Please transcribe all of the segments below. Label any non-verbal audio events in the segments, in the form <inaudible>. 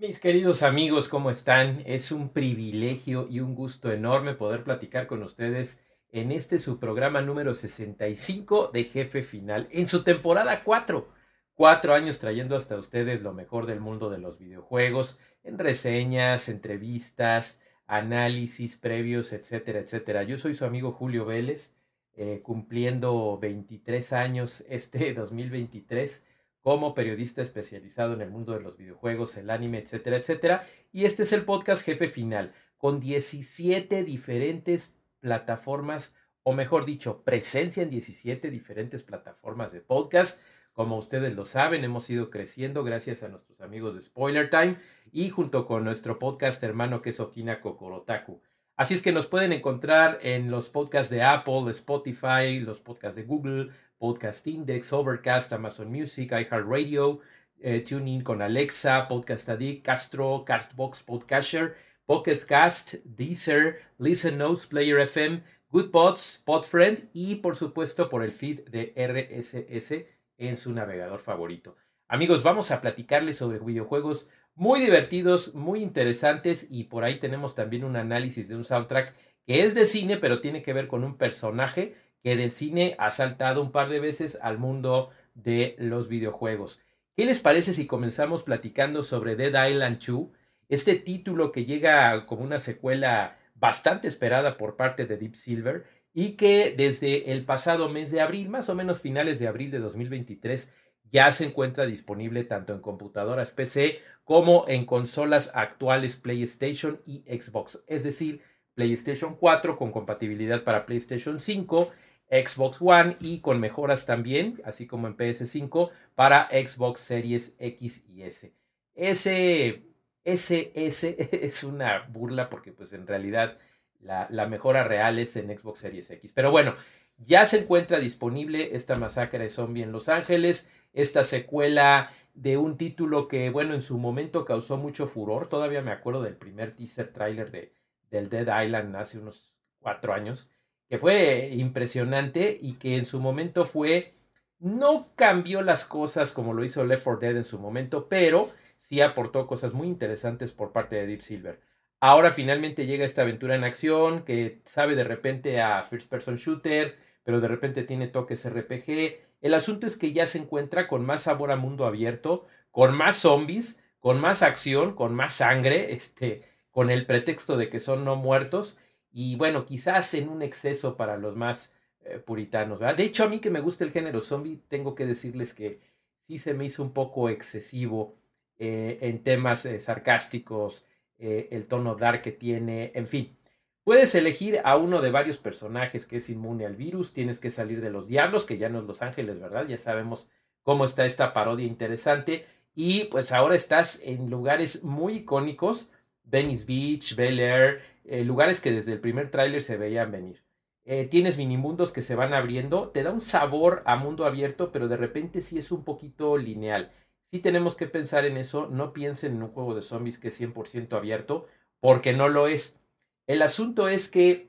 Mis queridos amigos, ¿cómo están? Es un privilegio y un gusto enorme poder platicar con ustedes en este su programa número 65 de Jefe Final, en su temporada 4. Cuatro años trayendo hasta ustedes lo mejor del mundo de los videojuegos, en reseñas, entrevistas, análisis previos, etcétera, etcétera. Yo soy su amigo Julio Vélez, eh, cumpliendo 23 años este <laughs> 2023 como periodista especializado en el mundo de los videojuegos, el anime, etcétera, etcétera. Y este es el podcast Jefe Final, con 17 diferentes plataformas, o mejor dicho, presencia en 17 diferentes plataformas de podcast. Como ustedes lo saben, hemos ido creciendo gracias a nuestros amigos de Spoiler Time y junto con nuestro podcast hermano que es Okina Kokorotaku. Así es que nos pueden encontrar en los podcasts de Apple, Spotify, los podcasts de Google, Podcast Index, Overcast, Amazon Music, iHeartRadio, eh, TuneIn con Alexa, Podcast Addict, Castro, Castbox, Podcatcher, Pocket Cast, Deezer, Listen Notes, Player FM, GoodPods, Podfriend y por supuesto por el feed de RSS en su navegador favorito. Amigos, vamos a platicarles sobre videojuegos muy divertidos, muy interesantes y por ahí tenemos también un análisis de un soundtrack que es de cine pero tiene que ver con un personaje que del cine ha saltado un par de veces al mundo de los videojuegos. ¿Qué les parece si comenzamos platicando sobre Dead Island 2? Este título que llega como una secuela bastante esperada por parte de Deep Silver y que desde el pasado mes de abril, más o menos finales de abril de 2023, ya se encuentra disponible tanto en computadoras PC como en consolas actuales PlayStation y Xbox, es decir, PlayStation 4 con compatibilidad para PlayStation 5 Xbox One y con mejoras también, así como en PS5 para Xbox Series X y S. Ese SS <laughs> es una burla porque pues en realidad la, mejora real es en Xbox Series X. Pero bueno, ya se encuentra disponible esta masacre de zombie en Los Ángeles, esta secuela de un título que, bueno, en su momento causó mucho furor. Todavía me acuerdo del primer teaser trailer de, del Dead Island hace unos cuatro años que fue impresionante y que en su momento fue, no cambió las cosas como lo hizo Left 4 Dead en su momento, pero sí aportó cosas muy interesantes por parte de Deep Silver. Ahora finalmente llega esta aventura en acción que sabe de repente a First Person Shooter, pero de repente tiene toques RPG. El asunto es que ya se encuentra con más sabor a mundo abierto, con más zombies, con más acción, con más sangre, este, con el pretexto de que son no muertos y bueno, quizás en un exceso para los más eh, puritanos. ¿verdad? De hecho, a mí que me gusta el género zombie, tengo que decirles que sí se me hizo un poco excesivo eh, en temas eh, sarcásticos, el tono dark que tiene, en fin. Puedes elegir a uno de varios personajes que es inmune al virus, tienes que salir de los diablos, que ya no es Los Ángeles, ¿verdad? Ya sabemos cómo está esta parodia interesante. Y pues ahora estás en lugares muy icónicos, Venice Beach, Bel Air, eh, lugares que desde el primer tráiler se veían venir. Eh, tienes minimundos que se van abriendo, te da un sabor a mundo abierto, pero de repente sí es un poquito lineal. Sí tenemos que pensar en eso, no piensen en un juego de zombies que es 100% abierto, porque no lo es. El asunto es que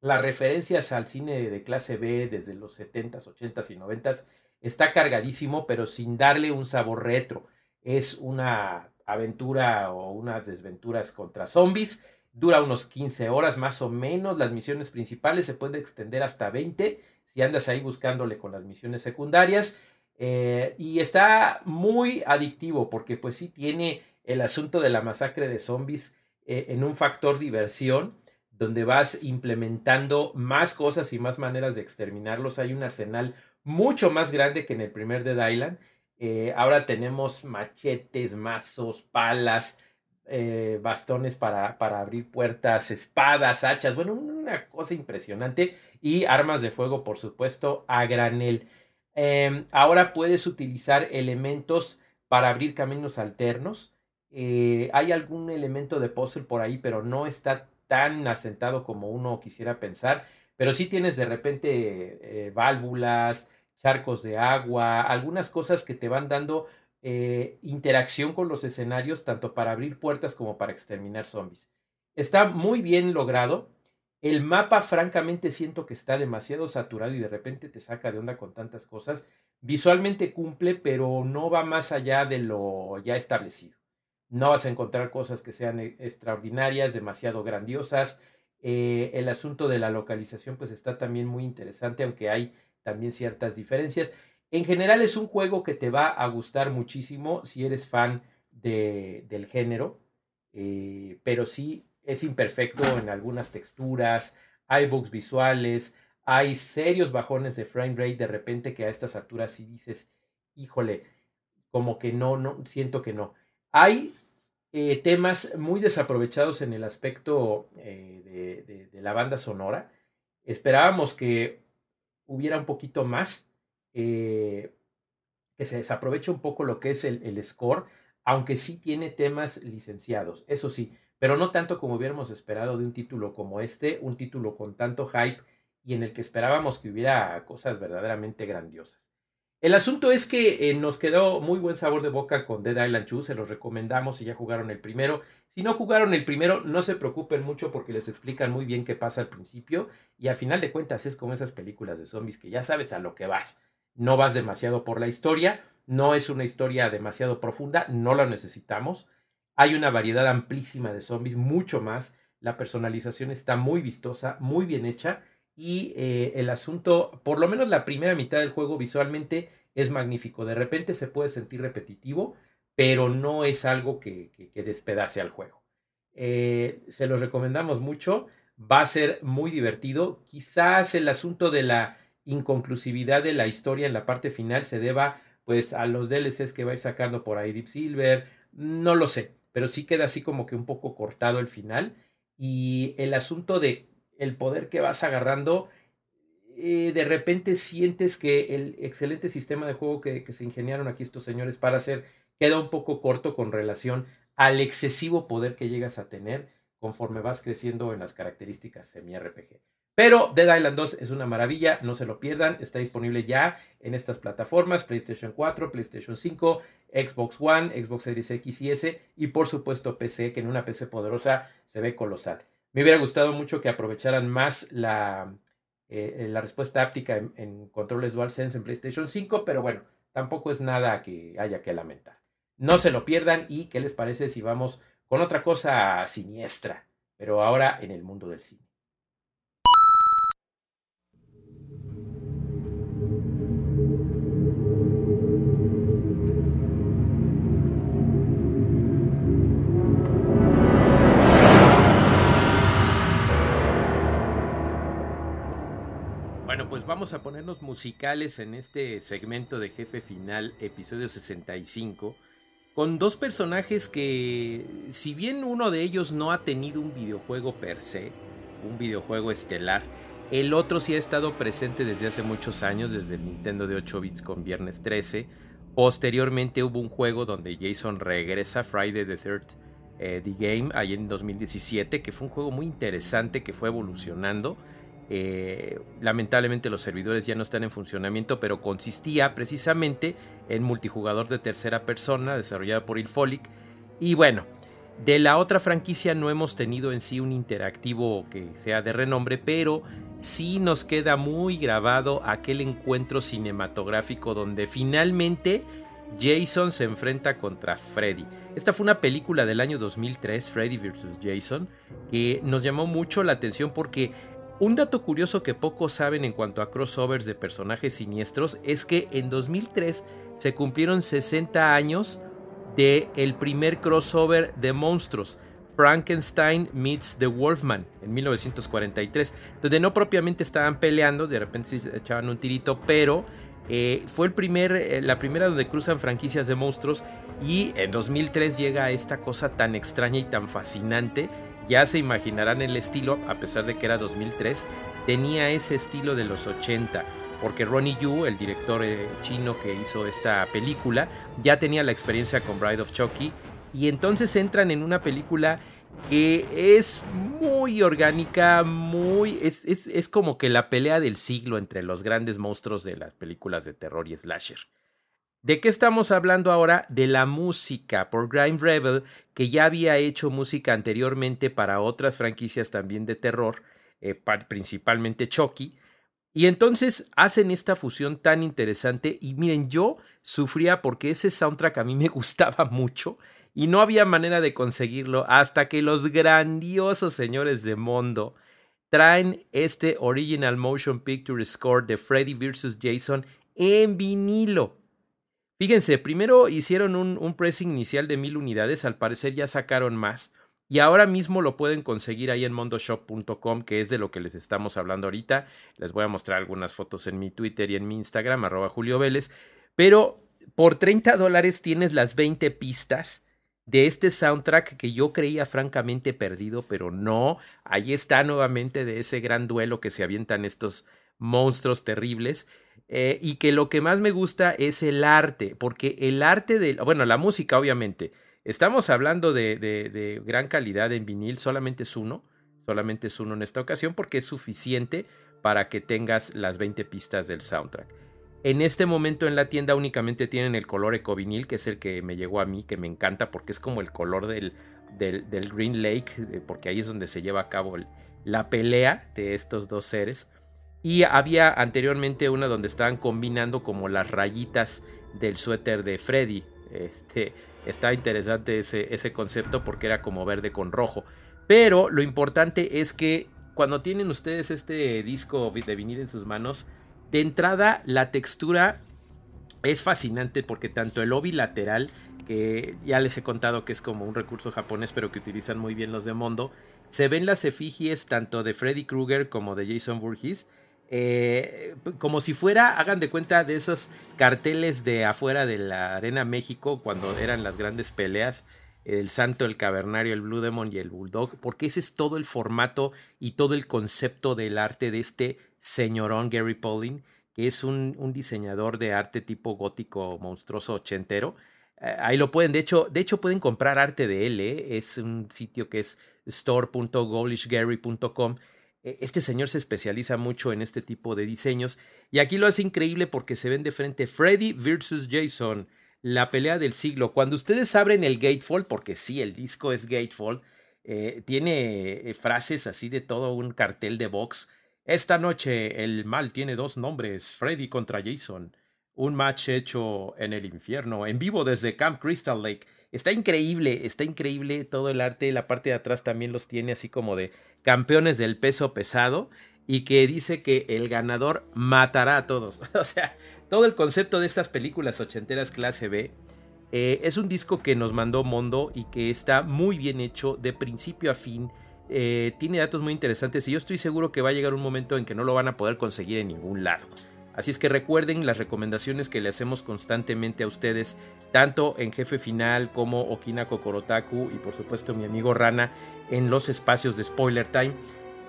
las referencias al cine de clase B desde los 70s, 80s y 90s está cargadísimo, pero sin darle un sabor retro. Es una aventura o unas desventuras contra zombies Dura unos 15 horas más o menos. Las misiones principales se pueden extender hasta 20 si andas ahí buscándole con las misiones secundarias. Eh, y está muy adictivo porque pues sí tiene el asunto de la masacre de zombies eh, en un factor diversión donde vas implementando más cosas y más maneras de exterminarlos. Hay un arsenal mucho más grande que en el primer Dead Island. Eh, ahora tenemos machetes, mazos, palas, eh, bastones para, para, abrir puertas, espadas, hachas, bueno, una cosa impresionante y armas de fuego, por supuesto, a granel. Em, ahora puedes utilizar elementos para abrir caminos alternos. Eh, hay algún elemento de puzzle por ahí, pero no está tan asentado como uno quisiera pensar, pero sí tienes de repente válvulas, charcos de agua, algunas cosas que te van dando eh, interacción con los escenarios, tanto para abrir puertas como para exterminar zombies. Está muy bien logrado. El mapa, francamente, siento que está demasiado saturado y de repente te saca de onda con tantas cosas. Visualmente cumple, pero no va más allá de lo ya establecido. No vas a encontrar cosas que sean eh, extraordinarias, demasiado grandiosas. Eh, el asunto de la localización, pues está también muy interesante, aunque hay también ciertas diferencias. En general es un juego que te va a gustar muchísimo si eres fan de, del género, eh, pero sí es imperfecto en algunas texturas, hay bugs visuales, hay serios bajones de frame rate de repente que a estas alturas sí dices, híjole, como que no, no, siento que no. Hay eh, temas muy desaprovechados en el aspecto eh, de, de, la banda sonora. Esperábamos que hubiera un poquito más, eh, que se desaproveche un poco lo que es el, el, score, aunque sí tiene temas licenciados, eso sí, pero no tanto como hubiéramos esperado de un título como este, un título con tanto hype y en el que esperábamos que hubiera cosas verdaderamente grandiosas. El asunto es que eh, nos quedó muy buen sabor de boca con Dead Island 2, se los recomendamos si ya jugaron el primero. Si no jugaron el primero, no se preocupen mucho porque les explican muy bien qué pasa al principio y a final de cuentas es como esas películas de zombies que ya sabes a lo que vas. No vas demasiado por la historia, no es una historia demasiado profunda, no la necesitamos. Hay una variedad amplísima de zombies, mucho más. La personalización está muy vistosa, muy bien hecha y eh, el asunto, por lo menos la primera mitad del juego visualmente es magnífico. De repente se puede sentir repetitivo, pero no es algo que, que, despedace al juego. Eh, se los recomendamos mucho, va a ser muy divertido. Quizás el asunto de la inconclusividad de la historia en la parte final se deba pues a los DLCs que va a ir sacando por ahí Silver, no lo sé, pero sí queda así como que un poco cortado el final y el asunto de el poder que vas agarrando, eh, de repente sientes que el excelente sistema de juego que, que, se ingeniaron aquí estos señores para hacer queda un poco corto con relación al excesivo poder que llegas a tener conforme vas creciendo en las características semi-RPG. Pero Dead Island 2 es una maravilla, no se lo pierdan, está disponible ya en estas plataformas, PlayStation 4, PlayStation 5, Xbox One, Xbox Series X y S y por supuesto PC, que en una PC poderosa se ve colosal. Me hubiera gustado mucho que aprovecharan más la, eh, la respuesta áptica en, en, controles DualSense en PlayStation 5, pero bueno, tampoco es nada que haya que lamentar. No se lo pierdan y qué les parece si vamos con otra cosa siniestra, pero ahora en el mundo del cine. Vamos a ponernos musicales en este segmento de Jefe Final, episodio 65, con dos personajes que, si bien uno de ellos no ha tenido un videojuego per se, un videojuego estelar, el otro sí ha estado presente desde hace muchos años, desde el Nintendo de 8 bits con Viernes 13. Posteriormente hubo un juego donde Jason regresa, Friday the 3rd eh, The Game, ahí en 2017, que fue un juego muy interesante que fue evolucionando eh, lamentablemente los servidores ya no están en funcionamiento, pero consistía precisamente en multijugador de tercera persona desarrollado por Ilfolic. Y bueno, de la otra franquicia no hemos tenido en sí un interactivo que sea de renombre, pero sí nos queda muy grabado aquel encuentro cinematográfico donde finalmente Jason se enfrenta contra Freddy. Esta fue una película del año 2003, Freddy vs. Jason, que nos llamó mucho la atención porque un dato curioso que pocos saben en cuanto a crossovers de personajes siniestros es que en 2003 se cumplieron 60 años de el primer crossover de monstruos, Frankenstein meets The Wolfman en 1943, donde no propiamente estaban peleando, de repente se echaban un tirito, pero eh, fue el primer, eh, la primera donde cruzan franquicias de monstruos y en 2003 llega esta cosa tan extraña y tan fascinante ya se imaginarán el estilo, a pesar de que era 2003, tenía ese estilo de los 80, porque Ronnie Yu, el director eh, chino que hizo esta película, ya tenía la experiencia con Bride of Chucky, y entonces entran en una película que es muy orgánica, muy. Es, es, es, como que la pelea del siglo entre los grandes monstruos de las películas de terror y slasher. ¿De qué estamos hablando ahora? De la música por Grime Rebel, que ya había hecho música anteriormente para otras franquicias también de terror, eh, principalmente Chucky. Y entonces hacen esta fusión tan interesante. Y miren, yo sufría porque ese soundtrack a mí me <laughs> gustaba mucho y no había manera de conseguirlo hasta que los grandiosos señores de Mondo traen este Original Motion Picture Score de Freddy vs. Jason en vinilo. Fíjense, primero hicieron un, un inicial de mil unidades, al parecer ya sacaron más. Y ahora mismo lo pueden conseguir ahí en mondoshop.com, que es de lo que les estamos hablando ahorita. Les voy a mostrar algunas fotos en mi Twitter y en mi Instagram, arroba Julio Vélez. Pero por 30 dólares tienes las 20 pistas de este soundtrack que yo creía francamente perdido, pero no, ahí está nuevamente de ese gran duelo que se avientan estos monstruos terribles. Eh, y que lo que más me gusta es el arte, porque el arte de, bueno, la música obviamente, estamos hablando de, de, de gran calidad en vinil, solamente es uno, solamente es uno en esta ocasión porque es suficiente para que tengas las 20 pistas del soundtrack. En este momento en la tienda únicamente tienen el color ecovinil, que es el que me llegó a mí, que me encanta porque es como el color del, del, Green Lake, porque ahí es donde se lleva a cabo la pelea de estos dos seres. Y había anteriormente una donde estaban combinando como las rayitas del suéter de Freddy. Este, está interesante ese, ese concepto porque era como verde con rojo. Pero lo importante es que cuando tienen ustedes este disco de vinil en sus manos, de entrada, la textura es fascinante porque tanto el obi lateral, que ya les he contado que es como un recurso japonés, pero que utilizan muy bien los de Mondo, se ven las efigies tanto de Freddy Krueger como de Jason Voorhees. Eh, como si fuera, hagan de cuenta de esos carteles de afuera de la Arena México cuando eran las grandes peleas, el Santo, el Cavernario, el Blue Demon y el Bulldog, porque ese es todo el formato y todo el concepto del arte de este señorón Gary Pauling, que es un, diseñador de arte tipo gótico monstruoso ochentero. Eh, ahí lo pueden, de hecho, de hecho pueden comprar arte de él, ¿eh? es un sitio que es store.golishgary.com. E, este señor se especializa mucho en este tipo de diseños y aquí lo hace increíble porque se ven de frente Freddy versus Jason, la pelea del siglo. Cuando ustedes abren el gatefold, porque sí, el disco es gatefold, eh, tiene frases así de todo un cartel de box esta noche el mal tiene dos nombres, Freddy contra Jason. Un match hecho en el infierno, en vivo desde Camp Crystal Lake. Está increíble, está increíble todo el arte. La parte de atrás también los tiene así como de campeones del peso pesado y que dice que el ganador matará a todos. <laughs> o sea, todo el concepto de estas películas ochenteras clase B eh, es un disco que nos mandó Mondo y que está muy bien hecho de principio a fin eh, tiene datos muy interesantes y yo estoy seguro que va a llegar un momento en que no lo van a poder conseguir en ningún lado. Así es que recuerden las recomendaciones que le hacemos constantemente a ustedes, tanto en Jefe Final como Okina Kokorotaku y por supuesto mi amigo Rana en los espacios de Spoiler Time.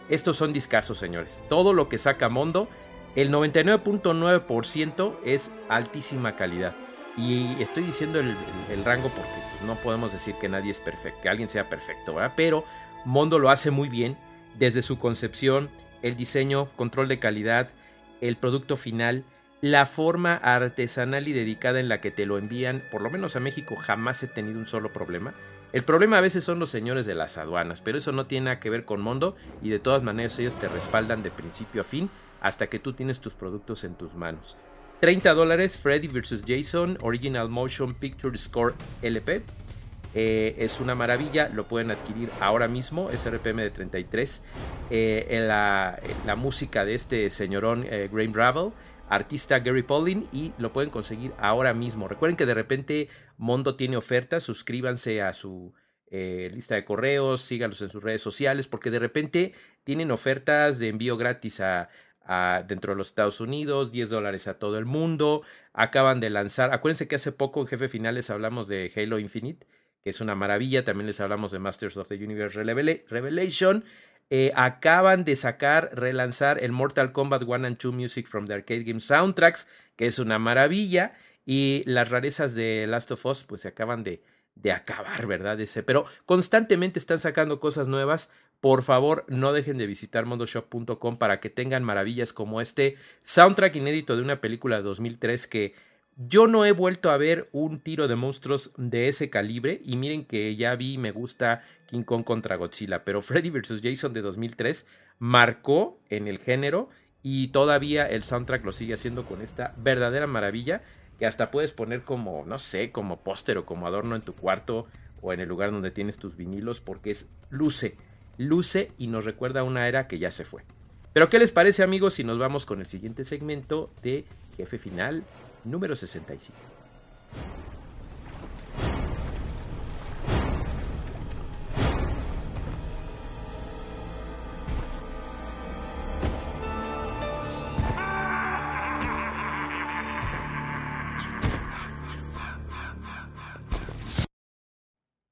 Estos son discasos, señores. Todo lo que saca Mondo, el 99.9% es altísima calidad. Y estoy diciendo el, rango porque no podemos decir que nadie es perfecto, que alguien sea perfecto, ¿verdad? Pero Mondo lo hace muy bien desde su concepción, el diseño, control de calidad, el producto final, la forma artesanal y dedicada en la que te lo envían, por lo menos a México jamás he tenido un solo problema. El problema a veces son los señores de las aduanas, pero eso no tiene nada que ver con Mondo y de todas maneras ellos te respaldan de principio a fin hasta que tú tienes tus productos en tus manos. 30 dólares Freddy vs. Jason Original Motion Picture Score LP. Eh, es una maravilla, lo pueden adquirir ahora mismo, es RPM de 33. Eh, en la, la, música de este señorón eh, Graham Ravel, artista Gary Paulin, y lo pueden conseguir ahora mismo. Recuerden que de repente Mondo tiene ofertas, suscríbanse a su lista de correos, síganlos en sus redes sociales, porque de repente tienen ofertas de envío gratis a, dentro de los Estados Unidos, 10 dólares a todo el mundo. Acaban de lanzar, acuérdense que hace poco en Jefe Finales hablamos de Halo Infinite que es una maravilla. También les hablamos de Masters of the Universe Revelation. Eh, acaban de sacar, relanzar el Mortal Kombat 1 and 2 Music from the Arcade Game Soundtracks, que es una maravilla. Y las rarezas de Last of Us, pues se acaban de, de acabar, ¿verdad? Ese, pero constantemente están sacando cosas nuevas. Por favor, no dejen de visitar mondoshop.com para que tengan maravillas como este soundtrack inédito de una película de 2003 que yo no he vuelto a ver un tiro de monstruos de ese calibre y miren que ya vi me gusta King Kong contra Godzilla, pero <laughs> Freddy vs. Jason de 2003 marcó en el género y todavía el soundtrack lo sigue haciendo con esta verdadera maravilla que hasta puedes poner como, no sé, como póster o como adorno en tu cuarto o en el lugar donde tienes tus vinilos porque es luce, luce y nos recuerda a una era que ya se fue. Pero ¿qué les parece amigos si nos vamos con el siguiente segmento de Jefe Final número 65?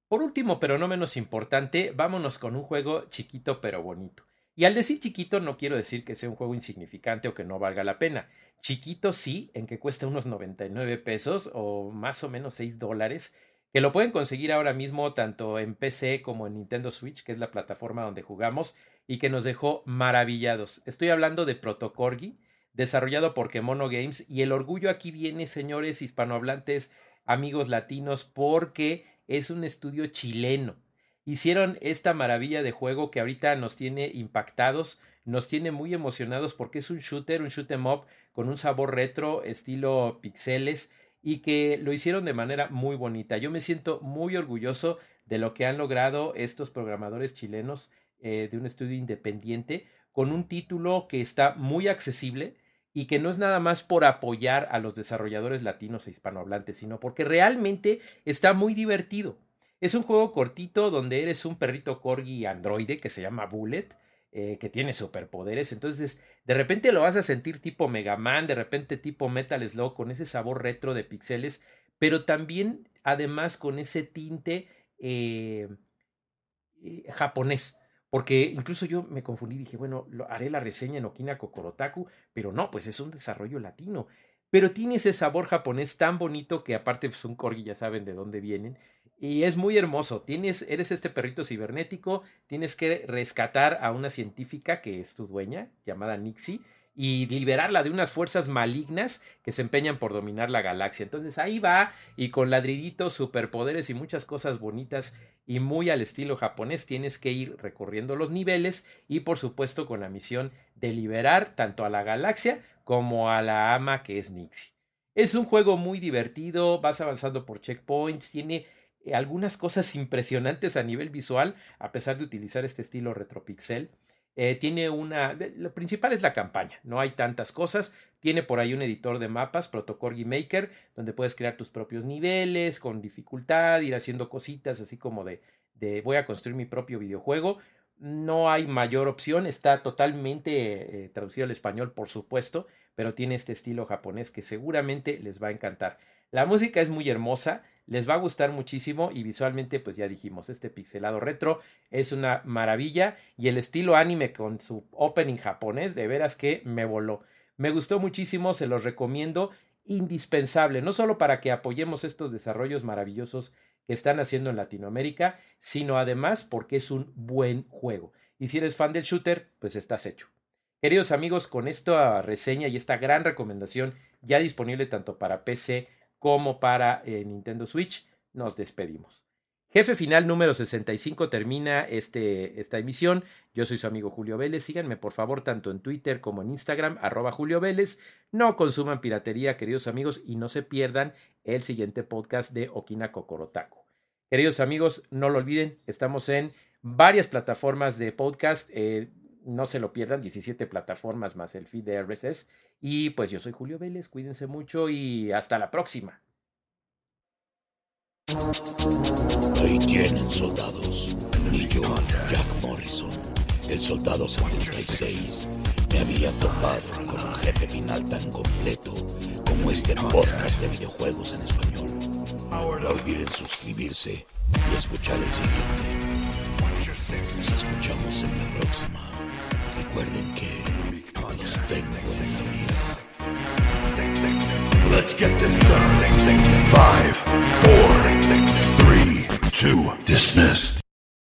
Por último, pero no menos importante, vámonos con un juego chiquito pero bonito. Y al decir chiquito no quiero decir que sea un juego insignificante o que no valga la pena. Chiquito sí, en que cuesta unos 99 pesos o más o menos 6 dólares, que lo pueden conseguir ahora mismo tanto en PC como en Nintendo Switch, que es la plataforma donde jugamos, y que nos dejó maravillados. Estoy hablando de Protocorgi, desarrollado por Kemono Games, y el orgullo aquí viene, señores hispanohablantes, amigos latinos, porque es un estudio chileno. Hicieron esta maravilla de juego que ahorita nos tiene impactados, nos tiene muy emocionados porque es un shooter, un shoot em up con un sabor retro, estilo pixeles y que lo hicieron de manera muy bonita. Yo me siento muy orgulloso de lo que han logrado estos programadores chilenos eh, de un estudio independiente con un título que está muy accesible y que no es nada más por apoyar a los desarrolladores latinos e hispanohablantes, sino porque realmente está muy divertido. Es un juego cortito donde eres un perrito corgi androide que se llama Bullet, eh, que tiene superpoderes. Entonces, de repente lo vas a sentir tipo Mega Man, de repente tipo Metal Slug, con ese sabor retro de pixeles, pero también, además, con ese tinte eh, eh, japonés. Porque incluso yo me confundí, dije, bueno, haré la reseña en Okina Kokorotaku, pero no, pues es un desarrollo latino. Pero tiene ese sabor japonés tan bonito que aparte es pues, un corgi, ya saben de dónde vienen. Y es muy hermoso. Tienes, eres este perrito cibernético, tienes que rescatar a una científica que es tu dueña, llamada Nixie, y liberarla de unas fuerzas malignas que se empeñan por dominar la galaxia. Entonces ahí va y con ladriditos, superpoderes y muchas cosas bonitas y muy al estilo japonés tienes que ir recorriendo los niveles y por supuesto con la misión de liberar tanto a la galaxia como a la ama que es Nixie. Es un juego muy divertido, vas avanzando por checkpoints, tiene algunas cosas impresionantes a nivel visual a pesar de utilizar este estilo retropixel. Eh, tiene una, lo principal es la campaña, no hay tantas cosas. Tiene por ahí un editor de mapas, Protocorgi Maker, donde puedes crear tus propios niveles con dificultad, ir haciendo cositas así como de, de voy a construir mi propio videojuego. No hay mayor opción, está totalmente eh, traducido al español, por supuesto, pero tiene este estilo japonés que seguramente les va a encantar. La música es muy hermosa, les va a gustar muchísimo y visualmente pues ya dijimos, este pixelado retro es una maravilla y el estilo anime con su opening japonés de veras que me voló. Me gustó muchísimo, se los recomiendo, indispensable, no solo para que apoyemos estos desarrollos maravillosos que están haciendo en Latinoamérica, sino además porque es un buen juego. Y si eres fan del shooter, pues estás hecho. Queridos amigos, con esta reseña y esta gran recomendación ya disponible tanto para PC como para eh, Nintendo Switch, nos despedimos. Jefe final número 65 termina este, esta emisión. Yo soy su amigo Julio Vélez. Síganme por favor tanto en Twitter como en Instagram, arroba Julio Vélez. No consuman piratería, queridos amigos, y no se pierdan el siguiente podcast de Okina Kokorotaku. Queridos amigos, no lo olviden, estamos en varias plataformas de podcast. Eh, no se lo pierdan, 17 plataformas más el feed de RSS. Y pues yo soy Julio Vélez, cuídense mucho y hasta la próxima. Ahí tienen soldados. Y yo, Jack Morrison, el soldado 76, me había topado con un jefe final tan completo como este podcast de videojuegos en español. No olviden suscribirse y escuchar el siguiente. Nos escuchamos en la próxima. Recuerden que los tengo en la. Let's get this done. Five, four, three, two, dismissed.